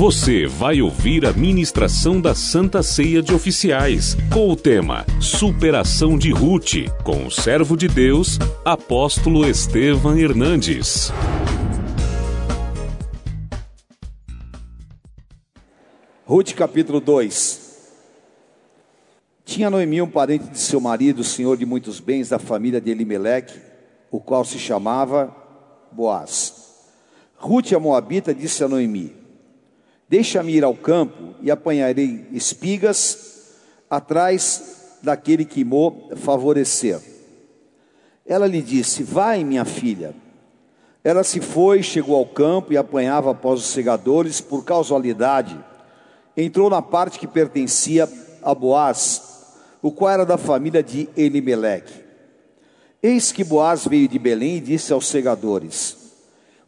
Você vai ouvir a ministração da Santa Ceia de Oficiais, com o tema Superação de Ruth, com o servo de Deus, apóstolo Estevam Hernandes. Ruth capítulo 2. Tinha Noemi um parente de seu marido, senhor de muitos bens da família de Elimeleque, o qual se chamava Boaz. Ruth, a moabita, disse a Noemi: Deixa-me ir ao campo e apanharei espigas atrás daquele que mo favorecer. Ela lhe disse: Vai, minha filha. Ela se foi, chegou ao campo e apanhava após os segadores, por casualidade, entrou na parte que pertencia a Boaz, o qual era da família de Elimeleque. Eis que Boaz veio de Belém e disse aos segadores: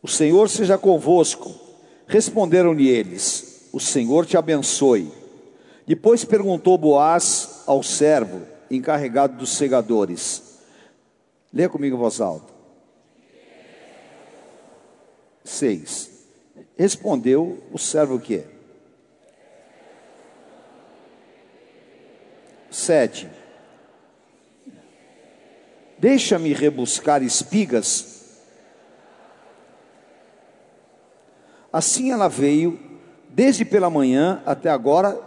O Senhor seja convosco. Responderam-lhe eles: O Senhor te abençoe. Depois perguntou Boaz ao servo encarregado dos segadores: Lê comigo em voz alta. Seis. Respondeu o servo o quê? Sete. Deixa-me rebuscar espigas. Assim ela veio, desde pela manhã até agora.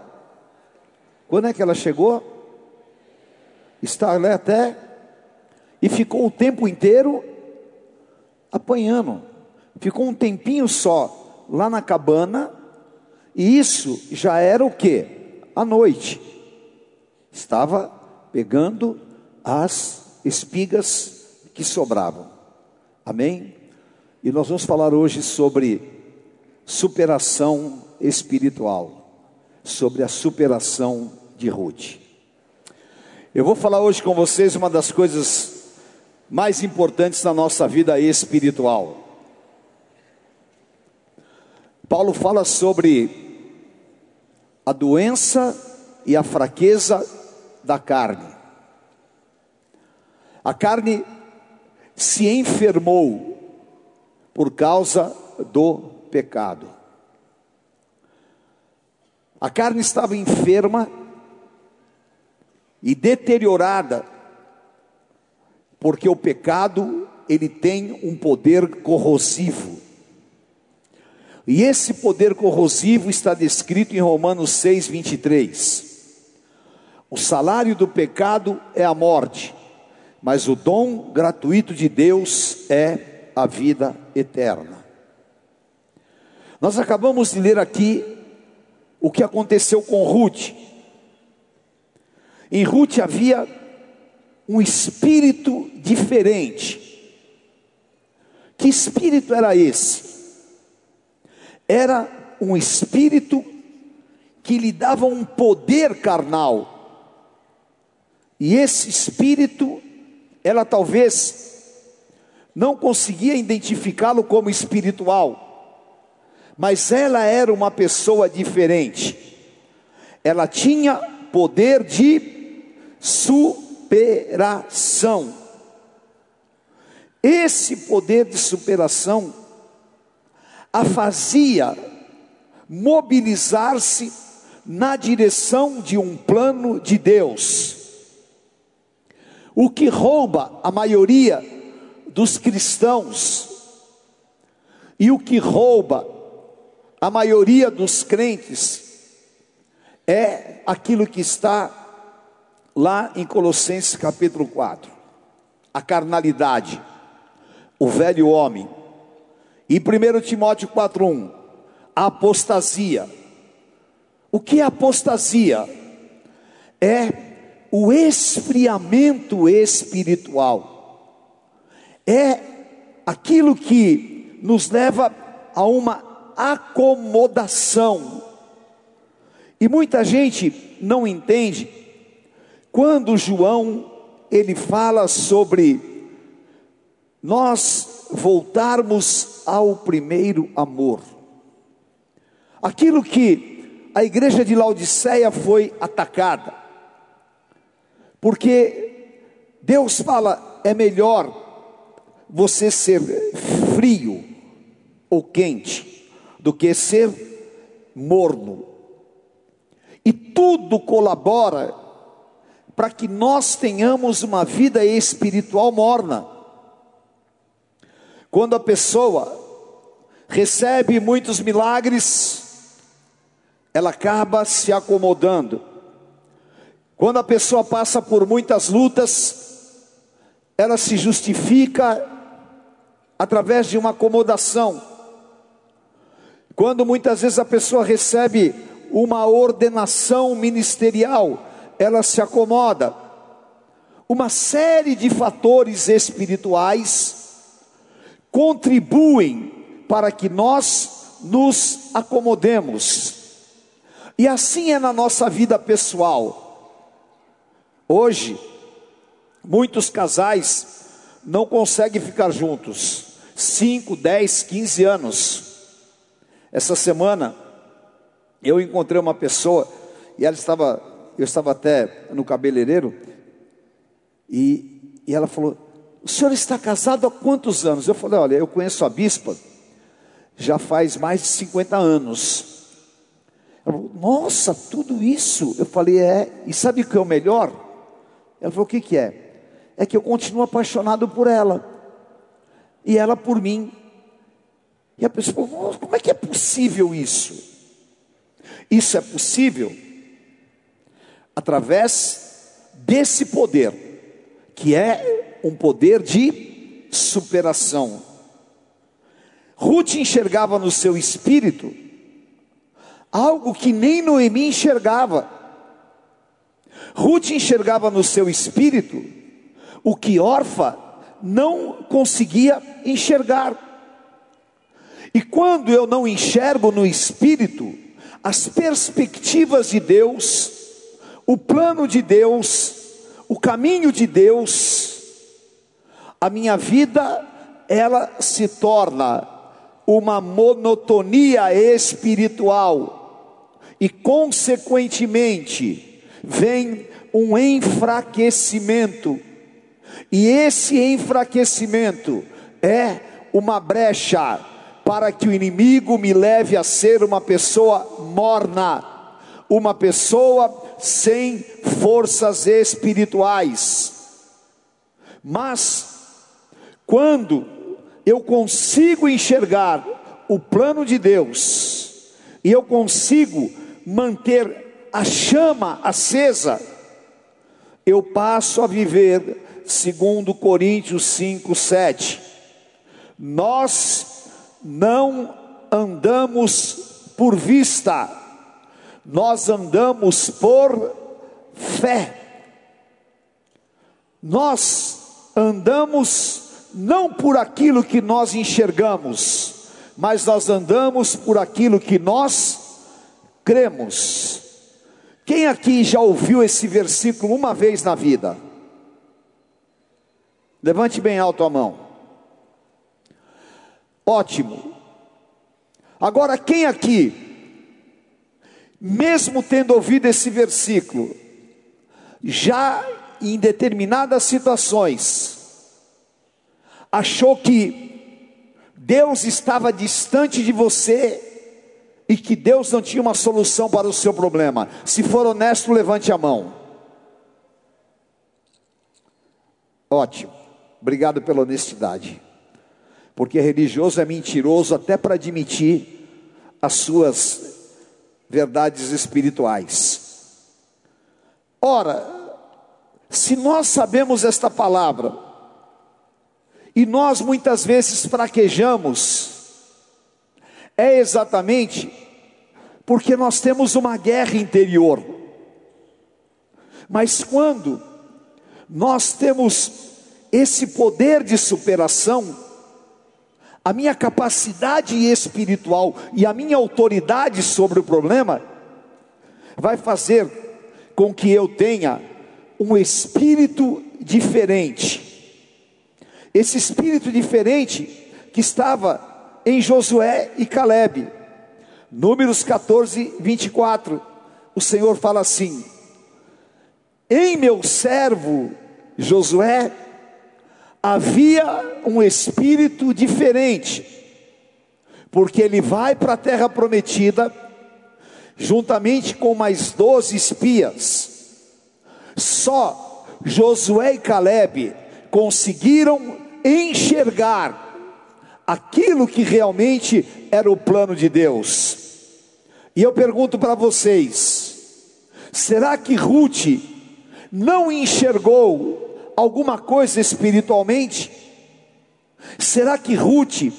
Quando é que ela chegou? Está até. E ficou o tempo inteiro apanhando. Ficou um tempinho só lá na cabana. E isso já era o que? À noite. Estava pegando as espigas que sobravam. Amém? E nós vamos falar hoje sobre superação espiritual, sobre a superação de Ruth. Eu vou falar hoje com vocês uma das coisas mais importantes na nossa vida espiritual. Paulo fala sobre a doença e a fraqueza da carne. A carne se enfermou por causa do pecado. A carne estava enferma e deteriorada porque o pecado ele tem um poder corrosivo. E esse poder corrosivo está descrito em Romanos 6, 23. O salário do pecado é a morte, mas o dom gratuito de Deus é a vida eterna. Nós acabamos de ler aqui o que aconteceu com Ruth. Em Ruth havia um espírito diferente. Que espírito era esse? Era um espírito que lhe dava um poder carnal. E esse espírito, ela talvez não conseguia identificá-lo como espiritual, mas ela era uma pessoa diferente. Ela tinha poder de superação. Esse poder de superação a fazia mobilizar-se na direção de um plano de Deus. O que rouba a maioria dos cristãos e o que rouba a maioria dos crentes é aquilo que está lá em Colossenses capítulo 4, a carnalidade, o velho homem. E 1 Timóteo 4:1, a apostasia. O que é apostasia? É o esfriamento espiritual. É aquilo que nos leva a uma acomodação. E muita gente não entende quando João ele fala sobre nós voltarmos ao primeiro amor. Aquilo que a igreja de Laodiceia foi atacada. Porque Deus fala, é melhor você ser frio ou quente do que ser morno. E tudo colabora para que nós tenhamos uma vida espiritual morna. Quando a pessoa recebe muitos milagres, ela acaba se acomodando. Quando a pessoa passa por muitas lutas, ela se justifica através de uma acomodação. Quando muitas vezes a pessoa recebe uma ordenação ministerial, ela se acomoda. Uma série de fatores espirituais contribuem para que nós nos acomodemos. E assim é na nossa vida pessoal. Hoje, muitos casais não conseguem ficar juntos 5, 10, 15 anos. Essa semana eu encontrei uma pessoa e ela estava, eu estava até no cabeleireiro e, e ela falou: "O senhor está casado há quantos anos?" Eu falei: "Olha, eu conheço a bispa já faz mais de 50 anos." Ela falou, Nossa, tudo isso? Eu falei: "É, e sabe o que é o melhor?" Ela falou: "O que que é?" É que eu continuo apaixonado por ela e ela por mim. E a pessoa como é que é possível isso? Isso é possível através desse poder, que é um poder de superação. Ruth enxergava no seu espírito algo que nem Noemi enxergava. Ruth enxergava no seu espírito o que Orfa não conseguia enxergar. E quando eu não enxergo no espírito as perspectivas de Deus, o plano de Deus, o caminho de Deus, a minha vida ela se torna uma monotonia espiritual. E consequentemente vem um enfraquecimento. E esse enfraquecimento é uma brecha para que o inimigo me leve a ser uma pessoa morna, uma pessoa sem forças espirituais. Mas, quando eu consigo enxergar o plano de Deus, e eu consigo manter a chama acesa, eu passo a viver segundo Coríntios 5, 7. Nós não andamos por vista, nós andamos por fé. Nós andamos não por aquilo que nós enxergamos, mas nós andamos por aquilo que nós cremos. Quem aqui já ouviu esse versículo uma vez na vida? Levante bem alto a mão. Ótimo. Agora, quem aqui, mesmo tendo ouvido esse versículo, já em determinadas situações, achou que Deus estava distante de você e que Deus não tinha uma solução para o seu problema? Se for honesto, levante a mão. Ótimo. Obrigado pela honestidade. Porque religioso é mentiroso até para admitir as suas verdades espirituais. Ora, se nós sabemos esta palavra, e nós muitas vezes fraquejamos, é exatamente porque nós temos uma guerra interior. Mas quando nós temos esse poder de superação, a minha capacidade espiritual e a minha autoridade sobre o problema, vai fazer com que eu tenha um espírito diferente. Esse espírito diferente que estava em Josué e Caleb. Números 14, 24. O Senhor fala assim: Em meu servo Josué havia um espírito diferente, porque ele vai para a terra prometida juntamente com mais doze espias. Só Josué e Caleb conseguiram enxergar aquilo que realmente era o plano de Deus. E eu pergunto para vocês: será que Ruth não enxergou alguma coisa espiritualmente? Será que Ruth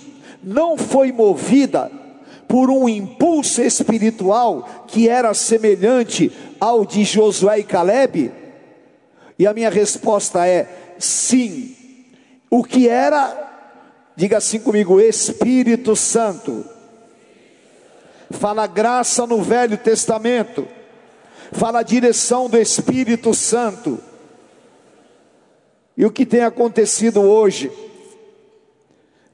não foi movida por um impulso espiritual que era semelhante ao de Josué e Caleb? E a minha resposta é sim. O que era, diga assim comigo, Espírito Santo. Fala graça no Velho Testamento, fala direção do Espírito Santo. E o que tem acontecido hoje?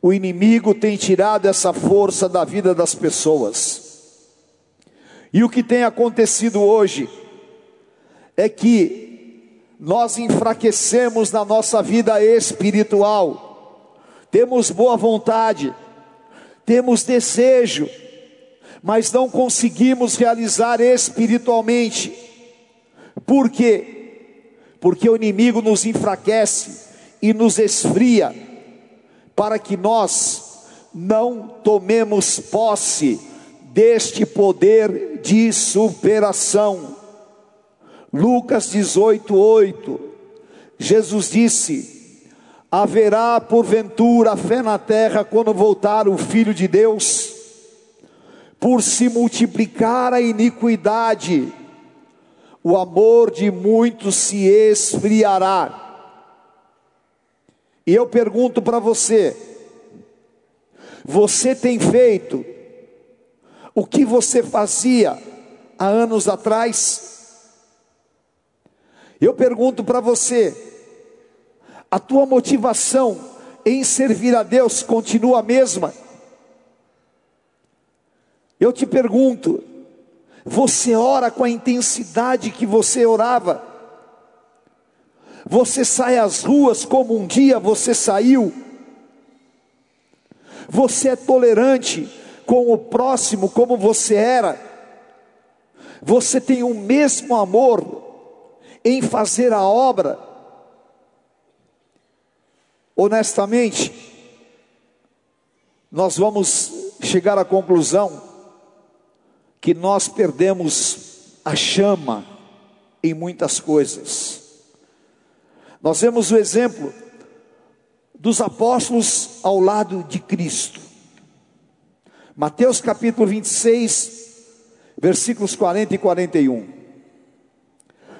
O inimigo tem tirado essa força da vida das pessoas. E o que tem acontecido hoje é que nós enfraquecemos na nossa vida espiritual. Temos boa vontade, temos desejo, mas não conseguimos realizar espiritualmente. Por quê? Porque o inimigo nos enfraquece e nos esfria para que nós não tomemos posse deste poder de superação. Lucas 18, 8, Jesus disse: Haverá porventura fé na terra quando voltar o Filho de Deus? Por se multiplicar a iniquidade, o amor de muitos se esfriará e eu pergunto para você: você tem feito o que você fazia há anos atrás? Eu pergunto para você: a tua motivação em servir a Deus continua a mesma? Eu te pergunto: você ora com a intensidade que você orava? Você sai às ruas como um dia você saiu. Você é tolerante com o próximo como você era. Você tem o mesmo amor em fazer a obra. Honestamente, nós vamos chegar à conclusão que nós perdemos a chama em muitas coisas. Nós vemos o exemplo dos apóstolos ao lado de Cristo. Mateus capítulo 26, versículos 40 e 41.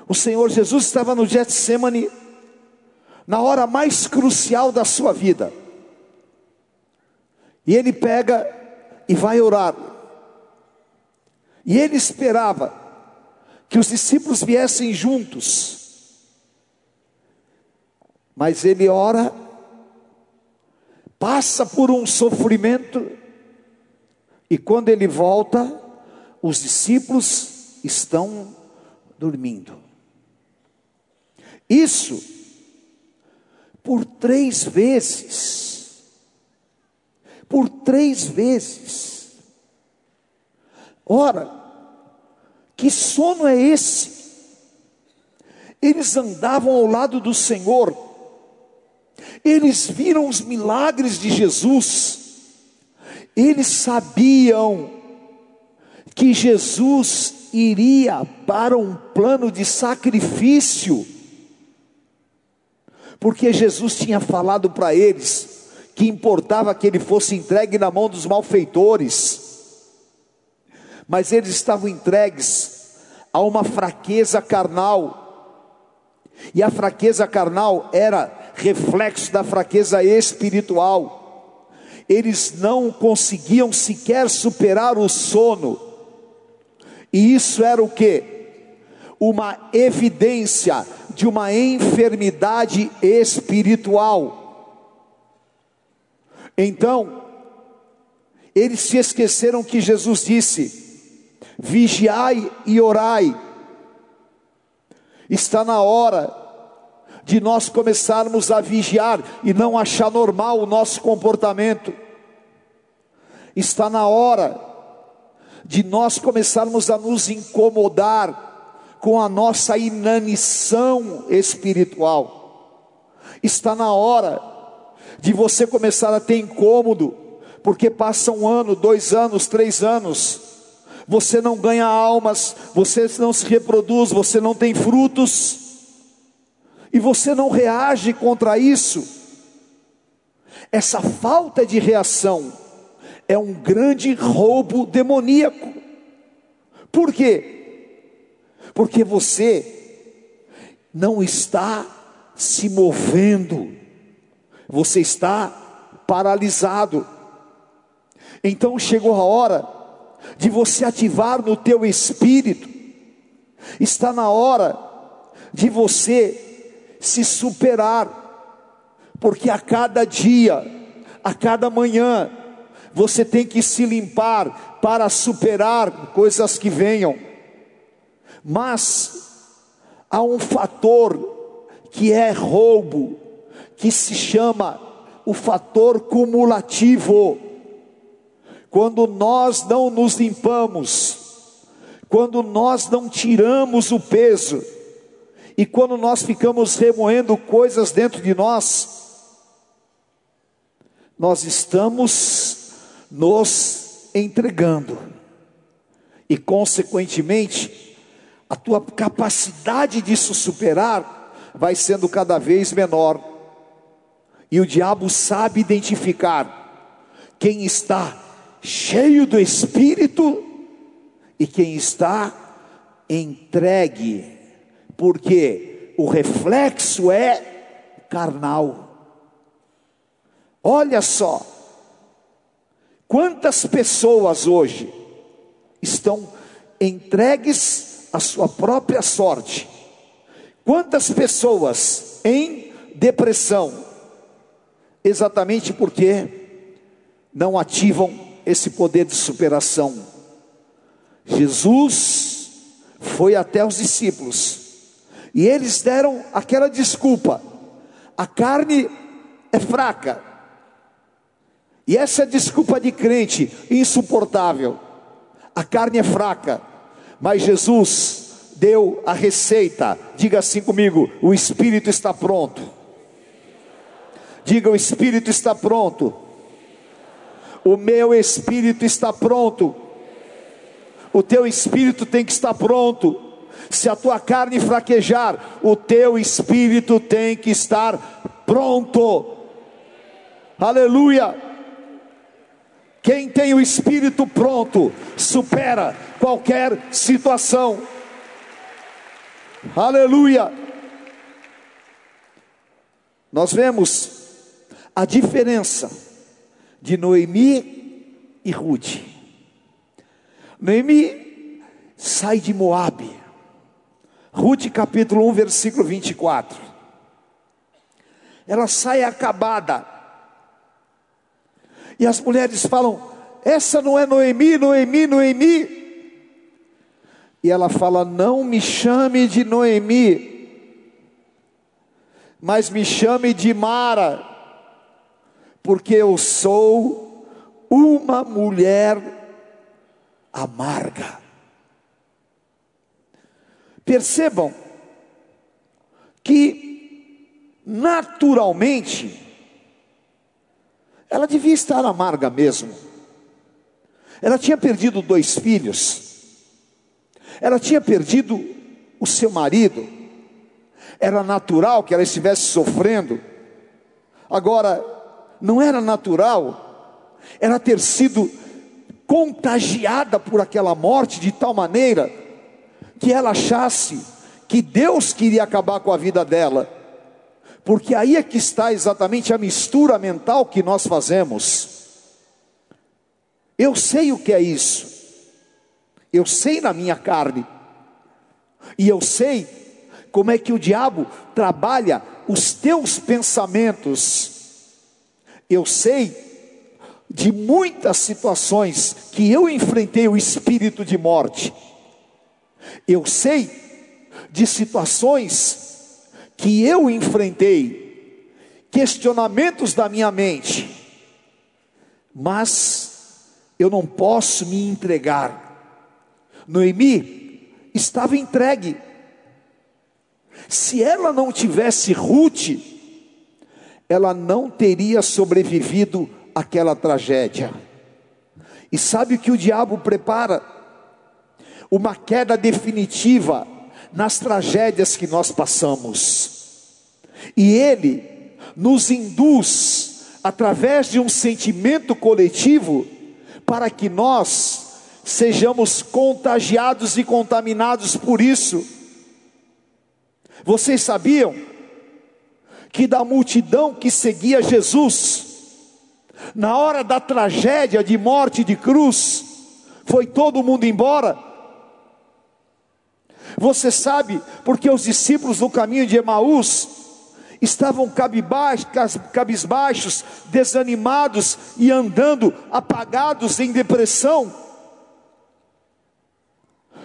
O Senhor Jesus estava no Getsemane, na hora mais crucial da sua vida. E ele pega e vai orar. E ele esperava que os discípulos viessem juntos mas ele ora, passa por um sofrimento, e quando ele volta, os discípulos estão dormindo. Isso por três vezes. Por três vezes. Ora, que sono é esse? Eles andavam ao lado do Senhor. Eles viram os milagres de Jesus, eles sabiam que Jesus iria para um plano de sacrifício, porque Jesus tinha falado para eles que importava que ele fosse entregue na mão dos malfeitores, mas eles estavam entregues a uma fraqueza carnal, e a fraqueza carnal era reflexo da fraqueza espiritual. Eles não conseguiam sequer superar o sono. E isso era o que? Uma evidência de uma enfermidade espiritual. Então, eles se esqueceram que Jesus disse: vigiai e orai. Está na hora de nós começarmos a vigiar e não achar normal o nosso comportamento. Está na hora de nós começarmos a nos incomodar com a nossa inanição espiritual. Está na hora de você começar a ter incômodo, porque passa um ano, dois anos, três anos, você não ganha almas, você não se reproduz, você não tem frutos, e você não reage contra isso. Essa falta de reação é um grande roubo demoníaco. Por quê? Porque você não está se movendo, você está paralisado. Então chegou a hora de você ativar no teu espírito. Está na hora de você se superar porque a cada dia, a cada manhã, você tem que se limpar para superar coisas que venham. Mas há um fator que é roubo, que se chama o fator cumulativo. Quando nós não nos limpamos, quando nós não tiramos o peso, e quando nós ficamos remoendo coisas dentro de nós, nós estamos nos entregando, e consequentemente, a tua capacidade de se superar vai sendo cada vez menor, e o diabo sabe identificar quem está cheio do Espírito e quem está entregue, porque o reflexo é carnal. Olha só, quantas pessoas hoje estão entregues à sua própria sorte, quantas pessoas em depressão, exatamente porque não ativam esse poder de superação. Jesus foi até os discípulos e eles deram aquela desculpa: a carne é fraca, e essa desculpa de crente insuportável. A carne é fraca, mas Jesus deu a receita. Diga assim comigo: o espírito está pronto. Diga: o espírito está pronto. O meu espírito está pronto. O teu espírito tem que estar pronto. Se a tua carne fraquejar, o teu espírito tem que estar pronto. Aleluia. Quem tem o espírito pronto, supera qualquer situação. Aleluia. Nós vemos a diferença de Noemi e Ruth. Noemi sai de Moabe. Ruth capítulo 1, versículo 24. Ela sai acabada, e as mulheres falam: Essa não é Noemi, Noemi, Noemi. E ela fala: Não me chame de Noemi, mas me chame de Mara, porque eu sou uma mulher amarga. Percebam que naturalmente ela devia estar amarga mesmo. Ela tinha perdido dois filhos. Ela tinha perdido o seu marido. Era natural que ela estivesse sofrendo. Agora, não era natural ela ter sido contagiada por aquela morte de tal maneira que ela achasse que Deus queria acabar com a vida dela. Porque aí é que está exatamente a mistura mental que nós fazemos. Eu sei o que é isso, eu sei na minha carne, e eu sei como é que o diabo trabalha os teus pensamentos, eu sei de muitas situações que eu enfrentei o espírito de morte, eu sei de situações que eu enfrentei, questionamentos da minha mente, mas eu não posso me entregar, Noemi estava entregue. Se ela não tivesse Ruth, ela não teria sobrevivido àquela tragédia. E sabe o que o diabo prepara? Uma queda definitiva nas tragédias que nós passamos. E ele nos induz, através de um sentimento coletivo, para que nós sejamos contagiados e contaminados por isso. Vocês sabiam que da multidão que seguia Jesus, na hora da tragédia de morte de cruz, foi todo mundo embora? Você sabe porque os discípulos no caminho de Emaús estavam cabisbaixos, desanimados e andando apagados em depressão?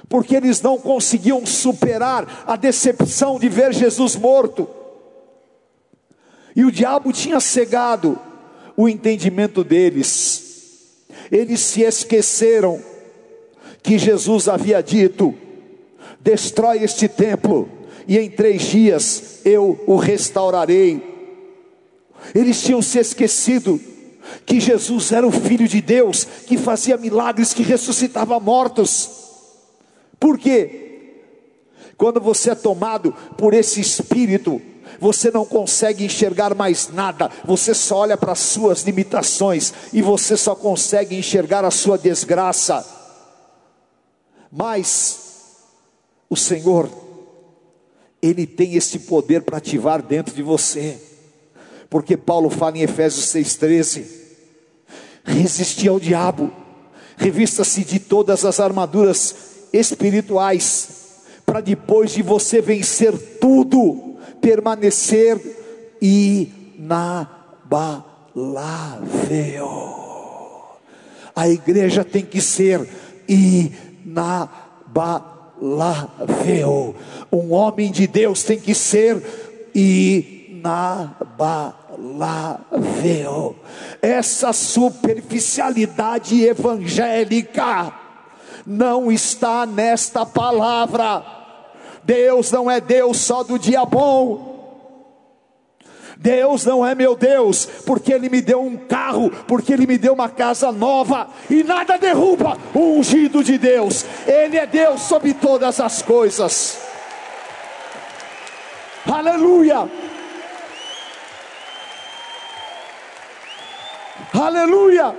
porque eles não conseguiam superar a decepção de ver Jesus morto. E o diabo tinha cegado o entendimento deles. Eles se esqueceram que Jesus havia dito: destrói este templo, e em três dias eu o restaurarei. Eles tinham se esquecido que Jesus era o Filho de Deus, que fazia milagres, que ressuscitava mortos. Por quê? Quando você é tomado por esse espírito, você não consegue enxergar mais nada, você só olha para as suas limitações e você só consegue enxergar a sua desgraça. Mas o Senhor, Ele tem esse poder para ativar dentro de você, porque Paulo fala em Efésios 6,13: resistir ao diabo, revista-se de todas as armaduras espirituais, para depois de você vencer tudo, permanecer inabalável. A igreja tem que ser inabalável. Um homem de Deus tem que ser inabalável. Essa superficialidade evangélica não está nesta palavra. Deus não é Deus só do dia bom. Deus não é meu Deus, porque Ele me deu um carro, porque Ele me deu uma casa nova, e nada derruba o ungido de Deus, Ele é Deus sobre todas as coisas. Aleluia! Aleluia!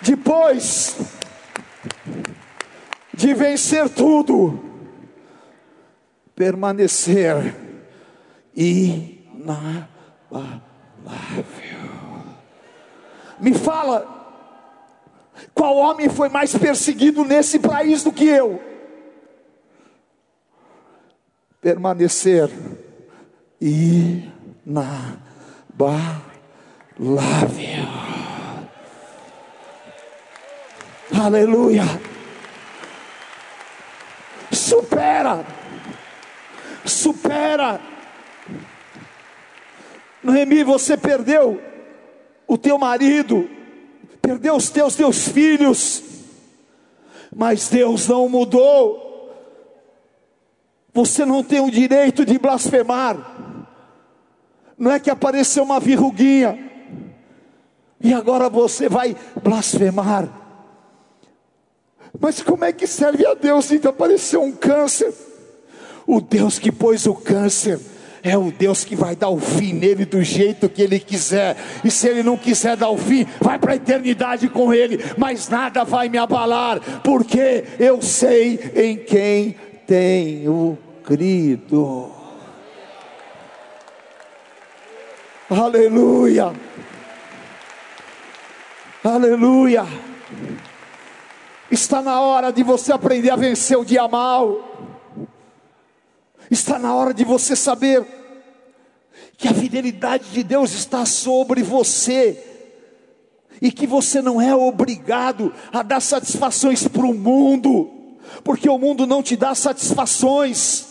Depois de vencer tudo, permanecer inabalável. Me fala, qual homem foi mais perseguido nesse país do que eu? Permanecer inabalável. Aleluia. Supera. Supera. Noemi, você perdeu o teu marido, perdeu os teus teus filhos, mas Deus não mudou. Você não tem o direito de blasfemar. Não é que apareceu uma verruguinha e agora você vai blasfemar. Mas como é que serve a Deus se apareceu um câncer? O Deus que pôs o câncer é o Deus que vai dar o fim nele do jeito que ele quiser. E se ele não quiser dar o fim, vai para a eternidade com ele, mas nada vai me abalar, porque eu sei em quem tenho crido. Aleluia. Aleluia. Está na hora de você aprender a vencer o dia mal. Está na hora de você saber que a fidelidade de Deus está sobre você e que você não é obrigado a dar satisfações para o mundo, porque o mundo não te dá satisfações.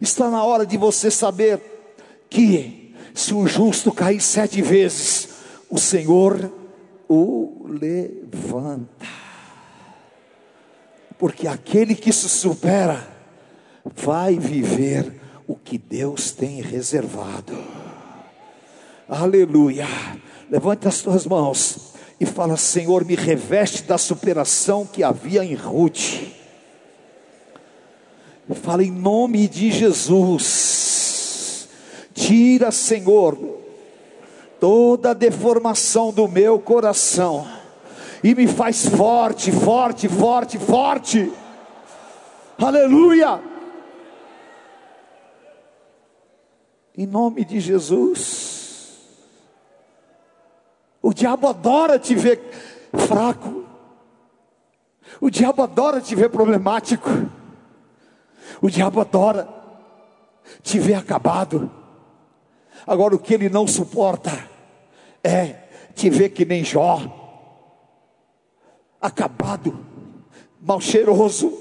Está na hora de você saber que se o justo cair sete vezes, o Senhor o levanta. Porque aquele que se supera vai viver o que Deus tem reservado. Aleluia. Levante as tuas mãos e fala: Senhor, me reveste da superação que havia em Ruth. Fala em nome de Jesus. Tira, Senhor, toda a deformação do meu coração e me faz forte, forte, forte, forte. Aleluia. Em nome de Jesus. O diabo adora te ver fraco. O diabo adora te ver problemático. O diabo adora te ver acabado. Agora o que ele não suporta é te ver que nem Jó, acabado, mal cheiroso,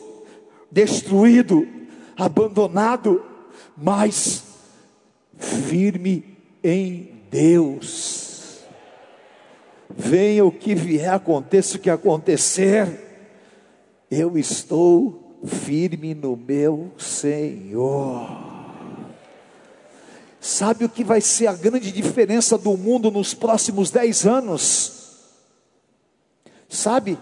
destruído, abandonado, mas firme em Deus. Venha o que vier, aconteça o que acontecer, eu estou firme no meu Senhor. Sabe o que vai ser a grande diferença do mundo nos próximos dez anos? Sabe?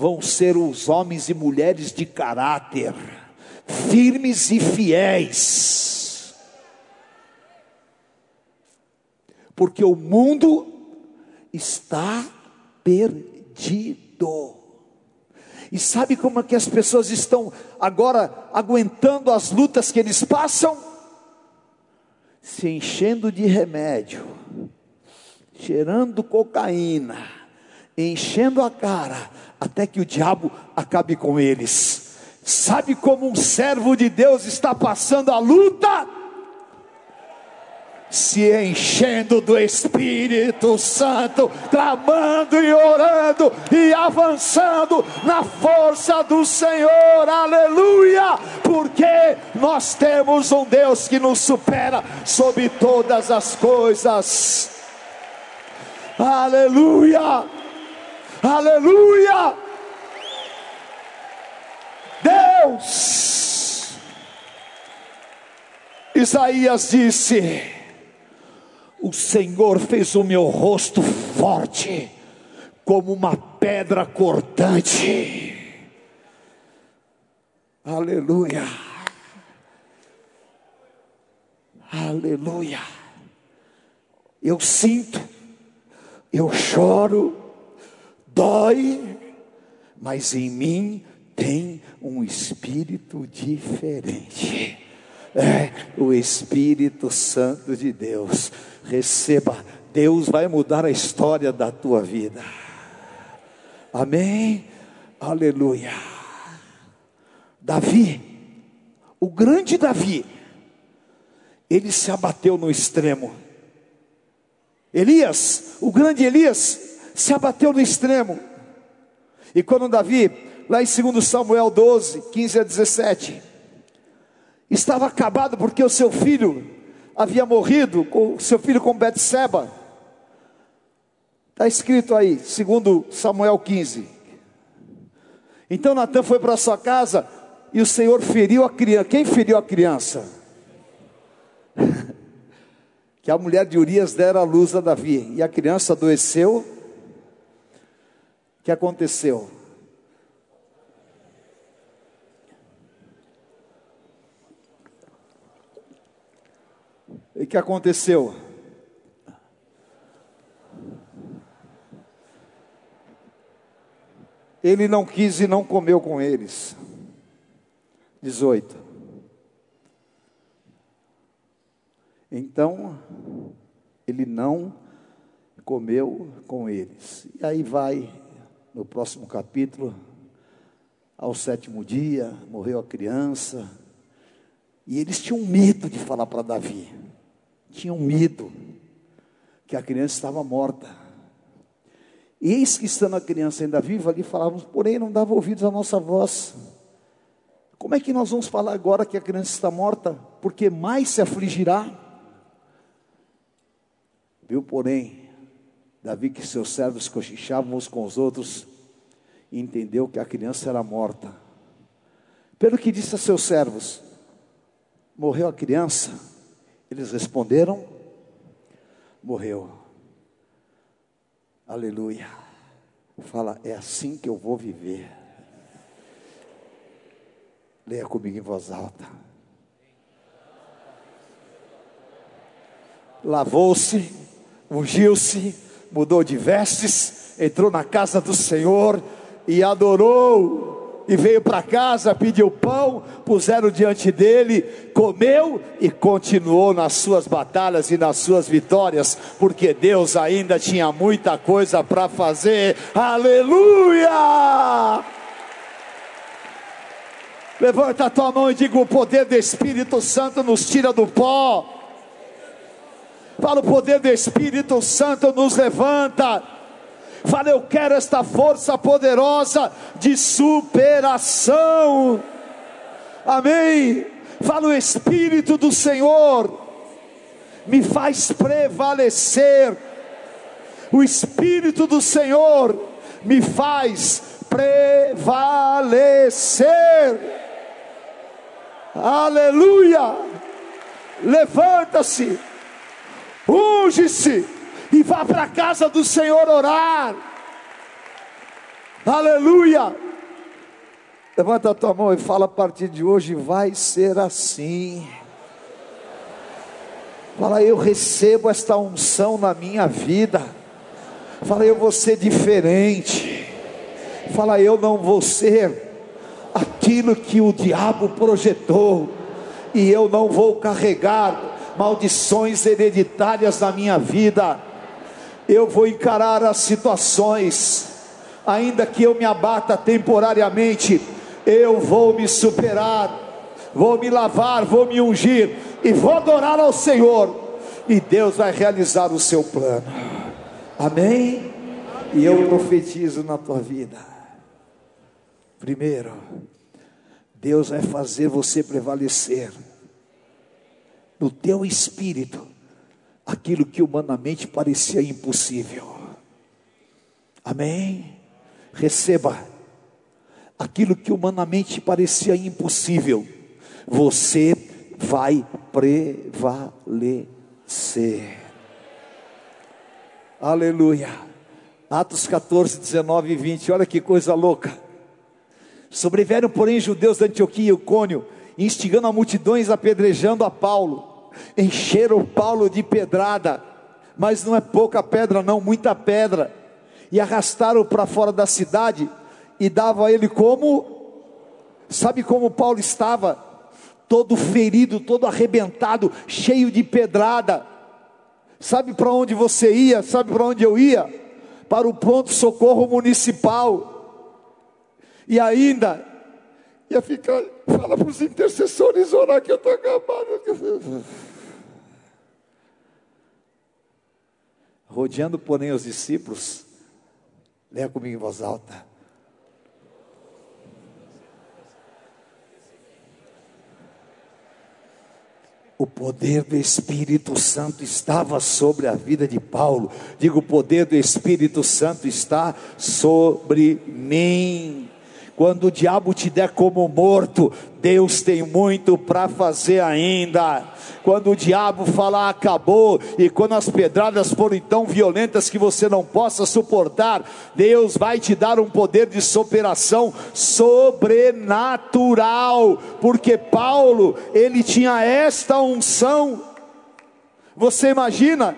Vão ser os homens e mulheres de caráter, firmes e fiéis. Porque o mundo está perdido. E sabe como é que as pessoas estão agora aguentando as lutas que eles passam? se enchendo de remédio, cheirando cocaína, enchendo a cara, até que o diabo acabe com eles. Sabe como um servo de Deus está passando a luta? se enchendo do Espírito Santo, clamando e orando e avançando na força do Senhor, aleluia, porque nós temos um Deus que nos supera sobre todas as coisas, aleluia, aleluia, Deus, Isaías disse, o Senhor fez o meu rosto forte, como uma pedra cortante. Aleluia. Aleluia. Eu sinto, eu choro, dói, mas em mim tem um espírito diferente. É o Espírito Santo de Deus receba, Deus vai mudar a história da tua vida. Amém? Aleluia. Davi, o grande Davi, ele se abateu no extremo. Elias, o grande Elias, se abateu no extremo. E quando Davi, lá em 2 Samuel 12, 15 a 17, estava acabado porque o seu filho havia morrido com seu filho com Betseba. Está escrito aí, segundo Samuel 15. Então Natan foi para sua casa e o Senhor feriu a criança. Quem feriu a criança? que a mulher de Urias dera a luz a Davi. E a criança adoeceu. Que aconteceu? E que aconteceu? Ele não quis e não comeu com eles. 18. Então, ele não comeu com eles. E aí vai, no próximo capítulo, ao sétimo dia, morreu a criança. E eles tinham medo de falar para Davi tinham medo que a criança estava morta. Eis que estando a criança ainda viva, ali falávamos, porém não dava ouvidos à nossa voz. Como é que nós vamos falar agora que a criança está morta? Porque mais se afligirá. Viu, porém, Davi, que seus servos cochichavam uns com os outros, entendeu que a criança era morta. Pelo que disse a seus servos: Morreu a criança? Eles responderam: Morreu. Aleluia. Fala, é assim que eu vou viver. Leia comigo em voz alta. Lavou-se, ungiu-se, mudou de vestes, entrou na casa do Senhor e adorou e veio para casa, pediu pão, puseram diante dele, comeu e continuou nas suas batalhas e nas suas vitórias, porque Deus ainda tinha muita coisa para fazer. Aleluia! Levanta a tua mão e diga: o poder do Espírito Santo nos tira do pó. Fala, o poder do Espírito Santo nos levanta. Fala, eu quero esta força poderosa de superação. Amém. Fala, o Espírito do Senhor me faz prevalecer. O Espírito do Senhor me faz prevalecer. Aleluia! Levanta-se, unge-se e vá para a casa do Senhor orar. Aleluia! Levanta a tua mão e fala: a partir de hoje vai ser assim. Fala, eu recebo esta unção na minha vida. Fala, eu vou ser diferente. Fala, eu não vou ser aquilo que o diabo projetou, e eu não vou carregar maldições hereditárias na minha vida eu vou encarar as situações, ainda que eu me abata temporariamente, eu vou me superar, vou me lavar, vou me ungir e vou adorar ao Senhor, e Deus vai realizar o seu plano. Amém? E eu profetizo na tua vida. Primeiro, Deus vai fazer você prevalecer no teu espírito aquilo que humanamente parecia impossível. Amém? Receba aquilo que humanamente parecia impossível, você vai prevalecer. Aleluia. Atos 14, 19 e 20, olha que coisa louca. Sobreviveram, porém, judeus da Antioquia e Icônio, instigando a multidões, apedrejando a Paulo encheram Paulo de pedrada, mas não é pouca pedra, não, muita pedra, e arrastaram para fora da cidade e davam a ele como, sabe como Paulo estava? Todo ferido, todo arrebentado, cheio de pedrada. Sabe para onde você ia? Sabe para onde eu ia? Para o pronto socorro municipal. E ainda ia ficar, fala para os intercessores orar que eu estou acabado. Rodeando, porém, os discípulos, leia comigo em voz alta. O poder do Espírito Santo estava sobre a vida de Paulo. Digo, o poder do Espírito Santo está sobre mim. Quando o diabo te der como morto, Deus tem muito para fazer ainda. Quando o diabo falar acabou, e quando as pedradas forem tão violentas que você não possa suportar, Deus vai te dar um poder de superação sobrenatural, porque Paulo, ele tinha esta unção. Você imagina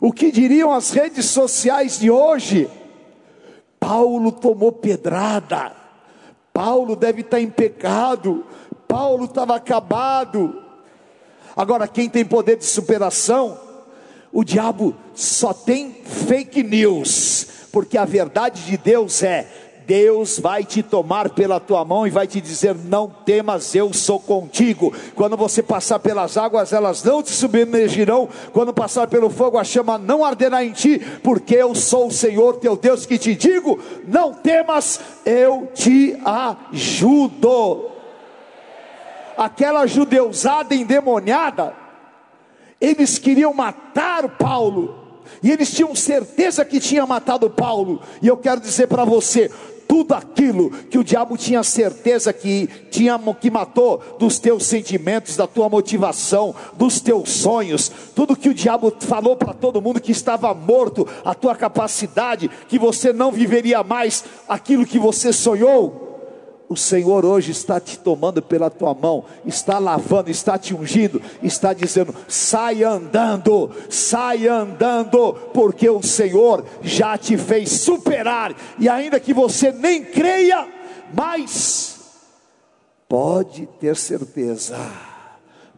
o que diriam as redes sociais de hoje? Paulo tomou pedrada, Paulo deve estar em pecado, Paulo estava acabado. Agora, quem tem poder de superação, o diabo só tem fake news, porque a verdade de Deus é: Deus vai te tomar pela tua mão e vai te dizer: Não temas, eu sou contigo. Quando você passar pelas águas, elas não te submergirão. Quando passar pelo fogo, a chama não arderá em ti, porque eu sou o Senhor teu Deus que te digo: Não temas, eu te ajudo. Aquela judeusada endemoniada, eles queriam matar Paulo, E eles tinham certeza que tinha matado Paulo. E eu quero dizer para você, tudo aquilo que o diabo tinha certeza que tinha que matou dos teus sentimentos, da tua motivação, dos teus sonhos, tudo que o diabo falou para todo mundo que estava morto, a tua capacidade, que você não viveria mais aquilo que você sonhou. O Senhor hoje está te tomando pela tua mão, está lavando, está te ungindo, está dizendo: sai andando, sai andando, porque o Senhor já te fez superar, e ainda que você nem creia, mas pode ter certeza,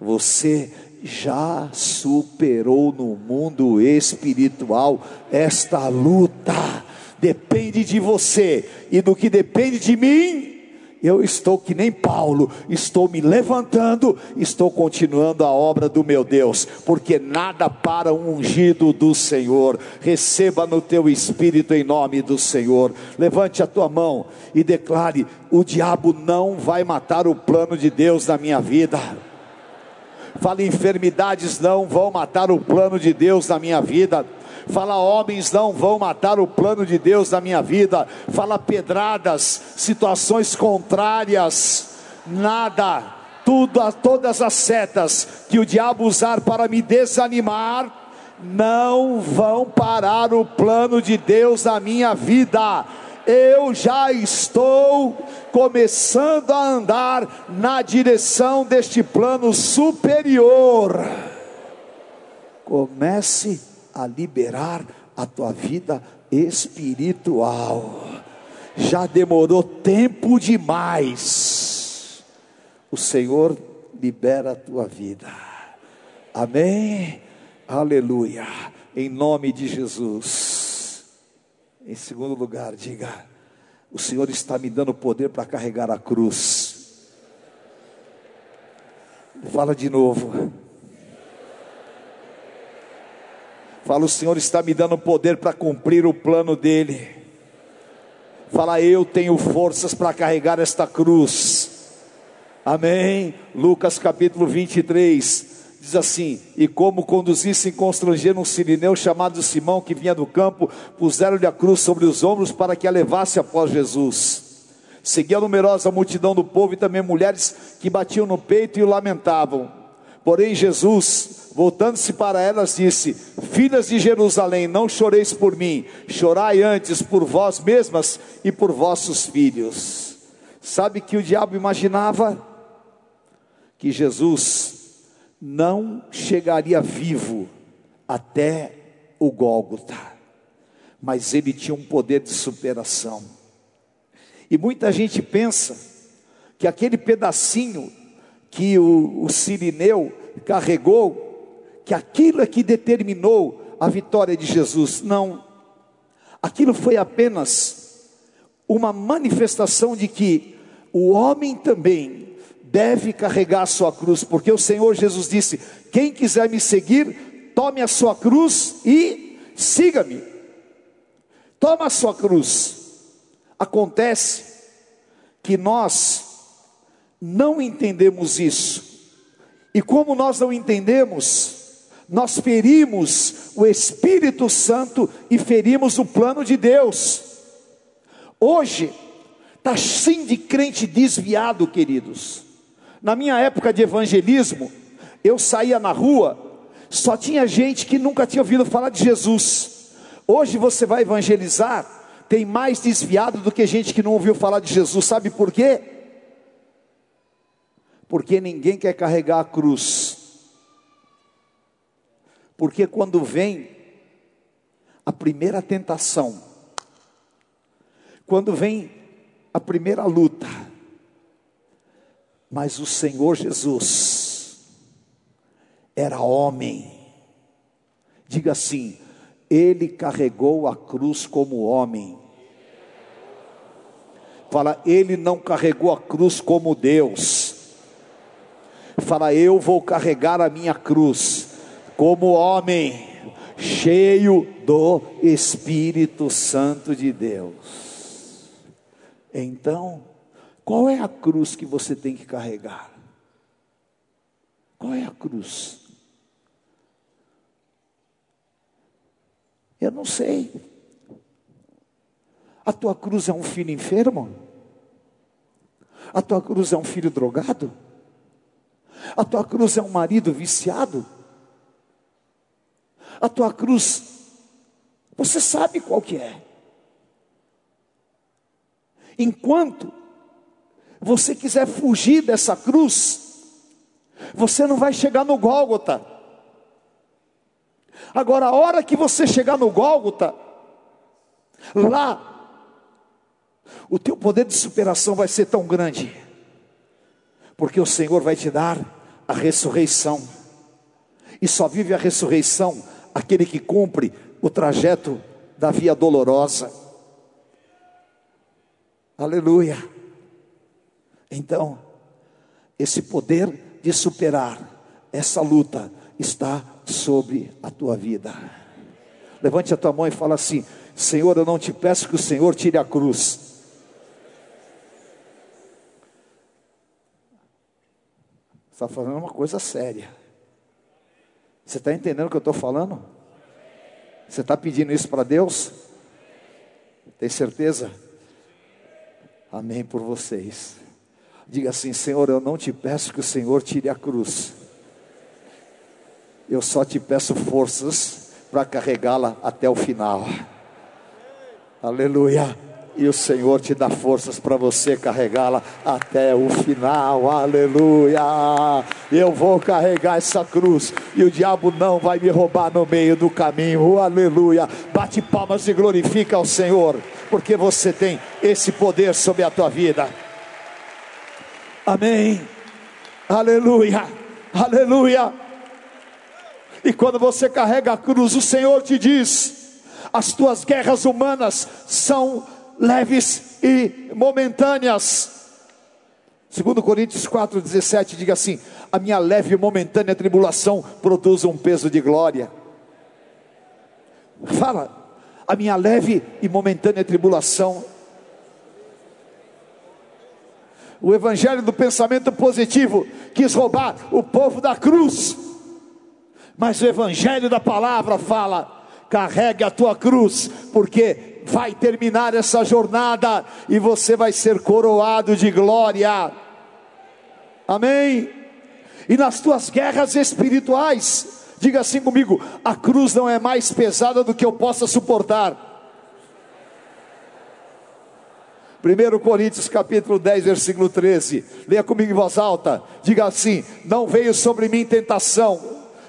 você já superou no mundo espiritual esta luta. Depende de você, e do que depende de mim, eu estou que nem Paulo, estou me levantando, estou continuando a obra do meu Deus, porque nada para um ungido do Senhor. Receba no teu espírito em nome do Senhor. Levante a tua mão e declare: o diabo não vai matar o plano de Deus na minha vida. Fale, enfermidades não vão matar o plano de Deus na minha vida fala homens não vão matar o plano de Deus na minha vida, fala pedradas, situações contrárias, nada, tudo, todas as setas que o diabo usar para me desanimar, não vão parar o plano de Deus na minha vida. Eu já estou começando a andar na direção deste plano superior. Comece a liberar a tua vida espiritual. Já demorou tempo demais. O Senhor libera a tua vida. Amém. Aleluia. Em nome de Jesus. Em segundo lugar, diga: O Senhor está me dando poder para carregar a cruz. Fala de novo. Fala, o Senhor está me dando poder para cumprir o plano dEle. Fala, eu tenho forças para carregar esta cruz. Amém. Lucas capítulo 23 diz assim: E como conduzissem constrangeram um sirineu chamado Simão, que vinha do campo, puseram-lhe a cruz sobre os ombros para que a levasse após Jesus. Seguia a numerosa multidão do povo e também mulheres que batiam no peito e o lamentavam. Porém, Jesus, voltando-se para elas, disse: Filhas de Jerusalém, não choreis por mim, chorai antes por vós mesmas e por vossos filhos. Sabe que o diabo imaginava que Jesus não chegaria vivo até o Gólgota, mas ele tinha um poder de superação. E muita gente pensa que aquele pedacinho que o, o Sirineu carregou que aquilo é que determinou a vitória de Jesus. Não. Aquilo foi apenas uma manifestação de que o homem também deve carregar a sua cruz, porque o Senhor Jesus disse: Quem quiser me seguir, tome a sua cruz e siga-me. Toma a sua cruz. Acontece que nós não entendemos isso. E como nós não entendemos, nós ferimos o Espírito Santo e ferimos o plano de Deus. Hoje, está sim de crente desviado, queridos. Na minha época de evangelismo, eu saía na rua, só tinha gente que nunca tinha ouvido falar de Jesus. Hoje você vai evangelizar, tem mais desviado do que gente que não ouviu falar de Jesus. Sabe por quê? Porque ninguém quer carregar a cruz. Porque quando vem a primeira tentação, quando vem a primeira luta, mas o Senhor Jesus era homem, diga assim, ele carregou a cruz como homem. Fala, ele não carregou a cruz como Deus. Fala, eu vou carregar a minha cruz como homem, cheio do Espírito Santo de Deus. Então, qual é a cruz que você tem que carregar? Qual é a cruz? Eu não sei. A tua cruz é um filho enfermo? A tua cruz é um filho drogado? A tua cruz é um marido viciado? A tua cruz, você sabe qual que é. Enquanto você quiser fugir dessa cruz, você não vai chegar no Gólgota. Agora, a hora que você chegar no Gólgota, lá, o teu poder de superação vai ser tão grande, porque o Senhor vai te dar a ressurreição, e só vive a ressurreição aquele que cumpre o trajeto da via dolorosa. Aleluia. Então, esse poder de superar essa luta está sobre a tua vida. Levante a tua mão e fala assim: Senhor, eu não te peço que o Senhor tire a cruz. Está falando uma coisa séria. Você está entendendo o que eu estou falando? Você está pedindo isso para Deus? Tem certeza? Amém por vocês. Diga assim: Senhor, eu não te peço que o Senhor tire a cruz. Eu só te peço forças para carregá-la até o final. Aleluia. E o Senhor te dá forças para você carregá-la até o final, aleluia. Eu vou carregar essa cruz e o diabo não vai me roubar no meio do caminho, aleluia. Bate palmas e glorifica ao Senhor, porque você tem esse poder sobre a tua vida. Amém, aleluia, aleluia. E quando você carrega a cruz, o Senhor te diz: as tuas guerras humanas são leves e momentâneas. Segundo Coríntios 4:17 diga assim: a minha leve e momentânea tribulação produz um peso de glória. Fala, a minha leve e momentânea tribulação. O evangelho do pensamento positivo quis roubar o povo da cruz. Mas o evangelho da palavra fala: carregue a tua cruz, porque vai terminar essa jornada e você vai ser coroado de glória. Amém? E nas tuas guerras espirituais, diga assim comigo: a cruz não é mais pesada do que eu possa suportar. 1 Coríntios capítulo 10, versículo 13. Leia comigo em voz alta. Diga assim: Não veio sobre mim tentação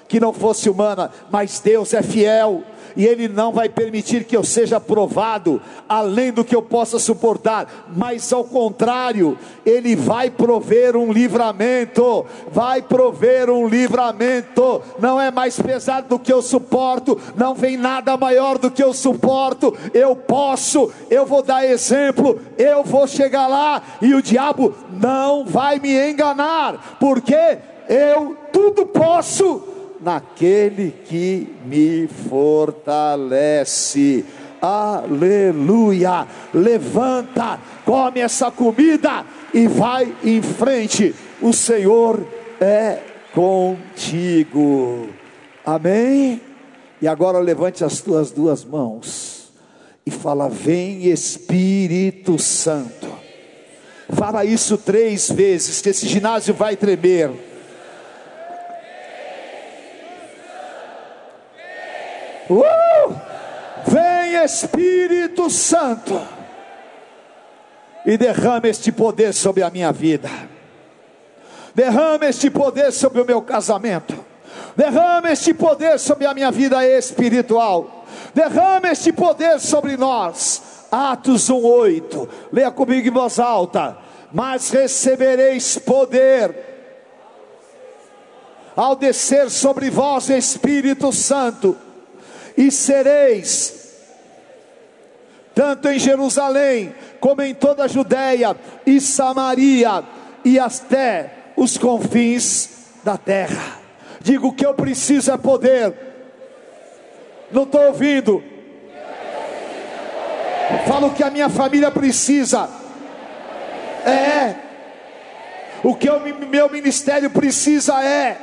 que não fosse humana, mas Deus é fiel e Ele não vai permitir que eu seja provado além do que eu possa suportar, mas ao contrário, Ele vai prover um livramento, vai prover um livramento, não é mais pesado do que eu suporto, não vem nada maior do que eu suporto, eu posso, eu vou dar exemplo, eu vou chegar lá e o diabo não vai me enganar, porque eu tudo posso naquele que me fortalece. Aleluia! Levanta, come essa comida e vai em frente. O Senhor é contigo. Amém? E agora levante as tuas duas mãos e fala: Vem Espírito Santo. Fala isso três vezes, que esse ginásio vai tremer. Uh! Vem Espírito Santo e derrama este poder sobre a minha vida. Derrama este poder sobre o meu casamento. Derrama este poder sobre a minha vida espiritual. Derrama este poder sobre nós. Atos 1:8. Leia comigo em voz alta. Mas recebereis poder ao descer sobre vós Espírito Santo e sereis tanto em Jerusalém como em toda a Judéia e Samaria e até os confins da terra. Digo que eu preciso é poder. Não estou ouvindo. Falo que a minha família precisa. É. O que o meu ministério precisa é.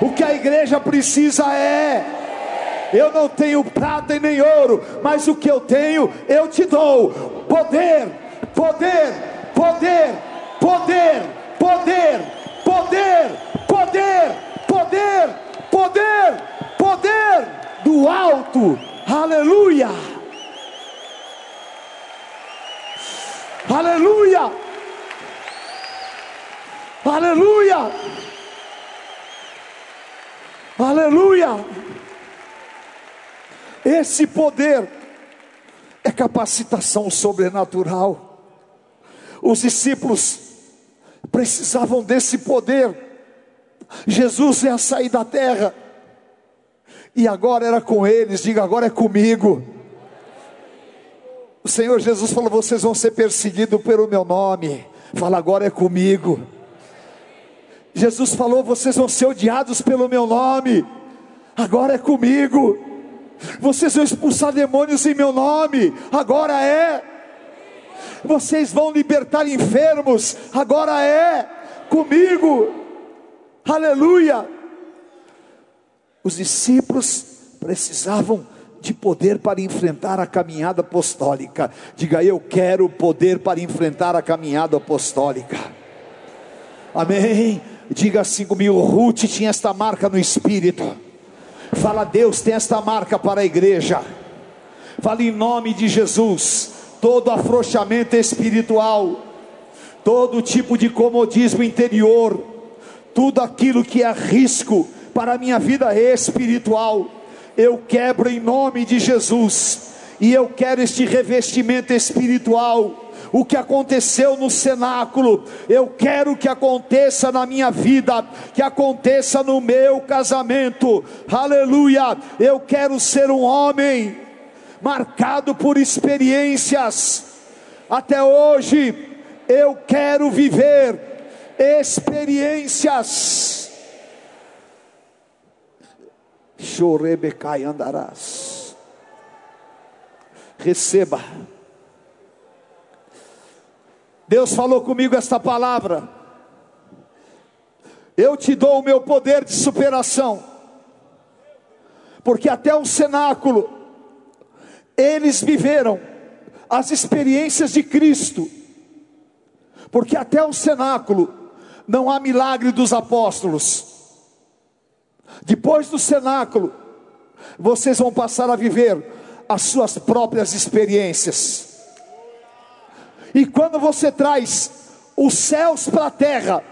O que a igreja precisa é Eu não tenho prata e nem ouro, mas o que eu tenho, eu te dou. Poder, poder, poder, poder, poder, poder, poder, poder, poder, poder do alto. Aleluia. Aleluia. Aleluia. Aleluia. Esse poder é capacitação sobrenatural. Os discípulos precisavam desse poder. Jesus ia sair da terra, e agora era com eles, diga agora é comigo. O Senhor Jesus falou: vocês vão ser perseguidos pelo meu nome. Fala agora é comigo. Jesus falou: vocês vão ser odiados pelo meu nome. Agora é comigo. Vocês vão expulsar demônios em meu nome. Agora é. Vocês vão libertar enfermos. Agora é comigo. Aleluia. Os discípulos precisavam de poder para enfrentar a caminhada apostólica. Diga, eu quero poder para enfrentar a caminhada apostólica. Amém. Diga assim comigo: Ruth tinha esta marca no espírito. Fala, Deus tem esta marca para a igreja. Fala em nome de Jesus. Todo afrouxamento espiritual, todo tipo de comodismo interior, tudo aquilo que é risco para a minha vida espiritual, eu quebro em nome de Jesus. E eu quero este revestimento espiritual o que aconteceu no cenáculo, eu quero que aconteça na minha vida, que aconteça no meu casamento, aleluia. Eu quero ser um homem marcado por experiências, até hoje eu quero viver experiências. Chorebecai andarás. Receba Deus falou comigo esta palavra. Eu te dou o meu poder de superação, porque até o cenáculo, eles viveram as experiências de Cristo, porque até o cenáculo não há milagre dos apóstolos. Depois do cenáculo, vocês vão passar a viver as suas próprias experiências. E quando você traz os céus para a terra,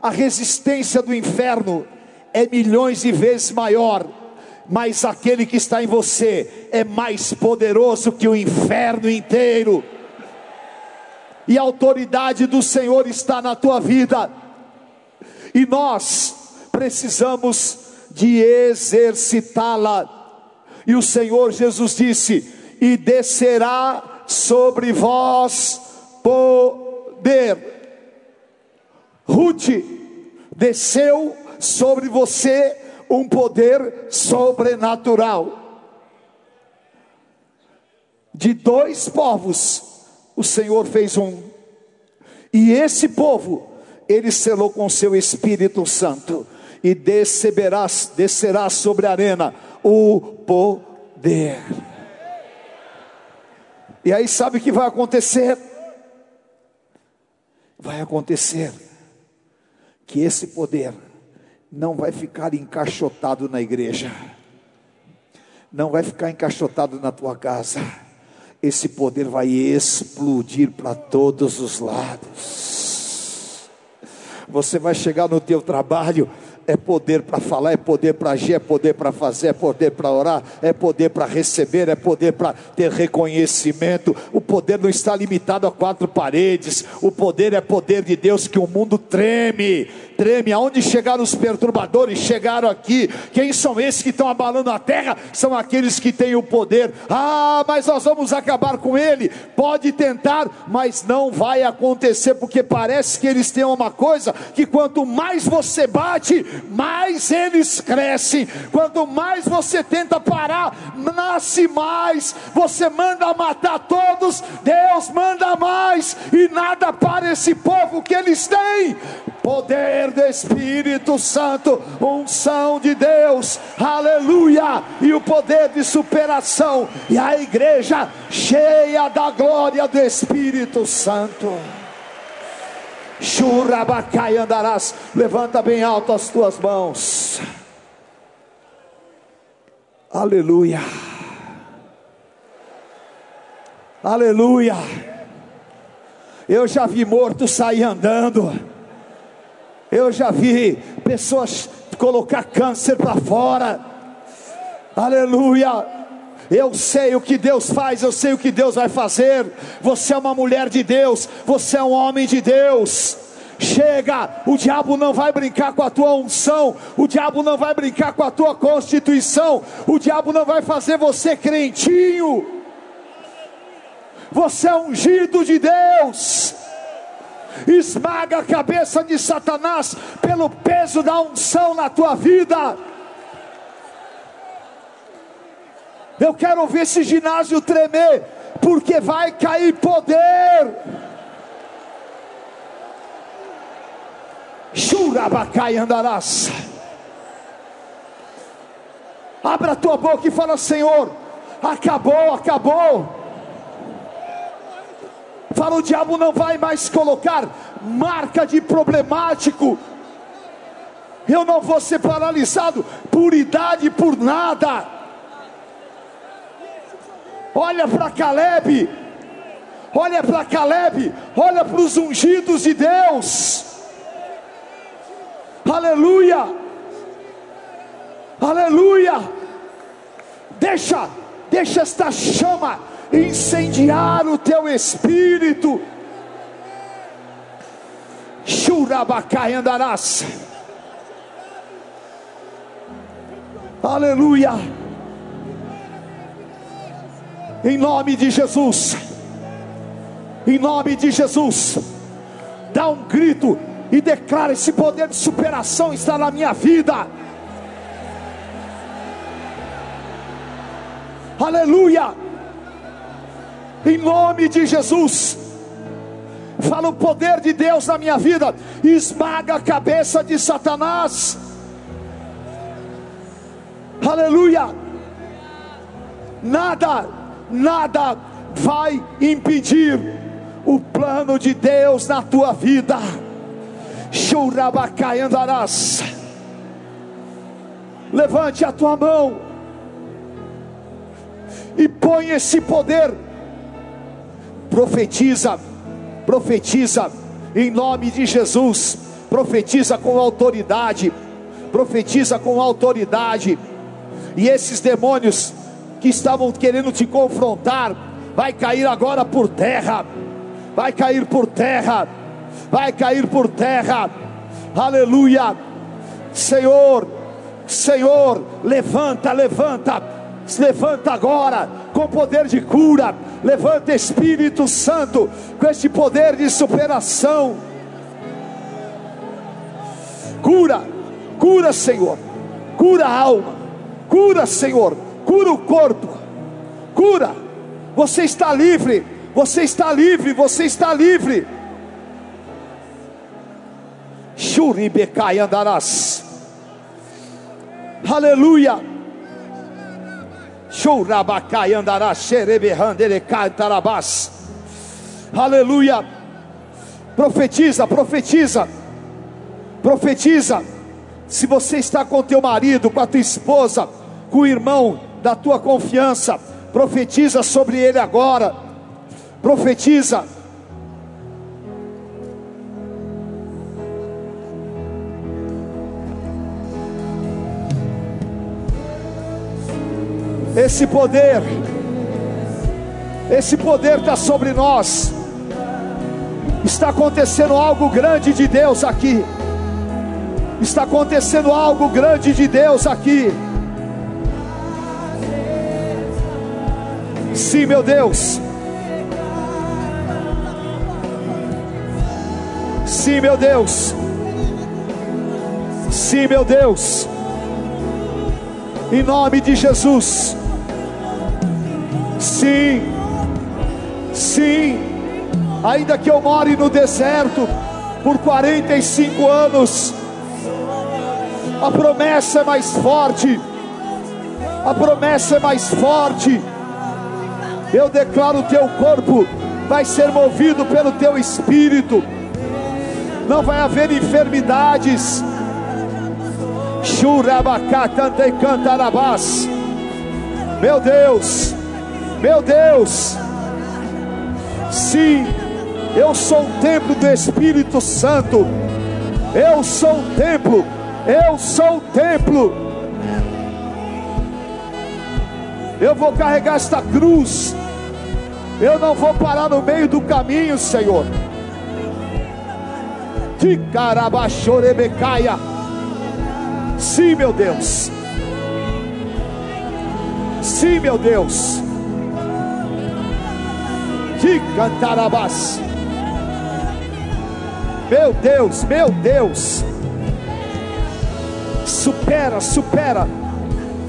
a resistência do inferno é milhões de vezes maior, mas aquele que está em você é mais poderoso que o inferno inteiro. E a autoridade do Senhor está na tua vida. E nós precisamos de exercitá-la. E o Senhor Jesus disse: "E descerá sobre vós poder. Ruth desceu sobre você um poder sobrenatural. De dois povos, o Senhor fez um, e esse povo, ele selou com seu Espírito Santo, e descerá, sobre a arena o poder. E aí, sabe o que vai acontecer? vai acontecer que esse poder não vai ficar encaixotado na igreja, não vai ficar encaixotado na tua casa, esse poder vai explodir para todos os lados. Você vai chegar no teu trabalho é poder para falar, é poder para agir, é poder para fazer, é poder para orar, é poder para receber, é poder para ter reconhecimento. O poder não está limitado a quatro paredes. O poder é poder de Deus que o mundo treme, treme. Aonde chegaram os perturbadores? Chegaram aqui. Quem são esses que estão abalando a terra? São aqueles que têm o poder. Ah, mas nós vamos acabar com ele. Pode tentar, mas não vai acontecer porque parece que eles têm uma coisa que quanto mais você bate, mais eles crescem. Quanto mais você tenta parar, nasce mais. Você manda matar todos, Deus manda mais, e nada para esse povo que eles têm poder do Espírito Santo, unção de Deus, aleluia, e o poder de superação, e a igreja cheia da glória do Espírito Santo. Churabacai andarás, levanta bem alto as tuas mãos. Aleluia. Aleluia. Eu já vi morto sair andando. Eu já vi pessoas colocar câncer para fora. Aleluia. Eu sei o que Deus faz, eu sei o que Deus vai fazer. Você é uma mulher de Deus, você é um homem de Deus. Chega, o diabo não vai brincar com a tua unção, o diabo não vai brincar com a tua constituição, o diabo não vai fazer você crentinho. Você é ungido de Deus esmaga a cabeça de Satanás pelo peso da unção na tua vida. Eu quero ver esse ginásio tremer, porque vai cair poder. Churabacai andarás. Abra a tua boca e fala: Senhor, acabou, acabou. Fala, o diabo não vai mais colocar marca de problemático. Eu não vou ser paralisado por idade, por nada. Olha para Caleb, olha para Caleb, olha para os ungidos de Deus. Aleluia, aleluia. Deixa, deixa esta chama incendiar o teu espírito. Churabacai andarás. Aleluia. Em nome de Jesus. Em nome de Jesus. Dá um grito e declara: esse poder de superação está na minha vida. Aleluia em nome de Jesus. Fala o poder de Deus na minha vida, esmaga a cabeça de Satanás. Aleluia. Nada, nada vai impedir o plano de Deus na tua vida. Churabacai andarás. Levante a tua mão e põe esse poder profetiza, profetiza em nome de Jesus, profetiza com autoridade, profetiza com autoridade, e esses demônios que estavam querendo te confrontar, vai cair agora por terra, vai cair por terra, vai cair por terra, aleluia, Senhor, Senhor, levanta, levanta, levanta agora, com poder de cura, levanta Espírito Santo, com este poder de superação. Cura, cura, Senhor, cura a alma, cura, Senhor, cura o corpo, cura. Você está livre, você está livre, você está livre. Shuribecai andarás. Aleluia. Andará. Aleluia. Profetiza, profetiza. Profetiza. Se você está com teu marido, com a tua esposa, com o irmão da tua confiança, profetiza sobre ele agora. Profetiza Esse poder, esse poder está sobre nós. Está acontecendo algo grande de Deus aqui. Está acontecendo algo grande de Deus aqui. Sim, meu Deus. Sim, meu Deus. Sim, meu Deus. Em nome de Jesus. Sim, sim, ainda que eu more no deserto, por 45 anos. A promessa é mais forte. A promessa é mais forte. Eu declaro: o teu corpo vai ser movido pelo teu espírito. Não vai haver enfermidades. Churabacatante cantarabás. Meu Deus, meu Deus. Sim, eu sou o templo do Espírito Santo. Eu sou o templo. Eu sou o templo. Eu vou carregar esta cruz. Eu não vou parar no meio do caminho, Senhor. Ticarabachorebecaia. Sim, meu Deus. Sim, meu Deus. Ticantarabás. Meu Deus, meu Deus. Supera, supera.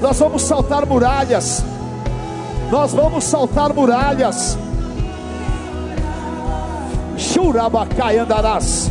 Nós vamos saltar muralhas. Nós vamos saltar muralhas. Churabacai andarás.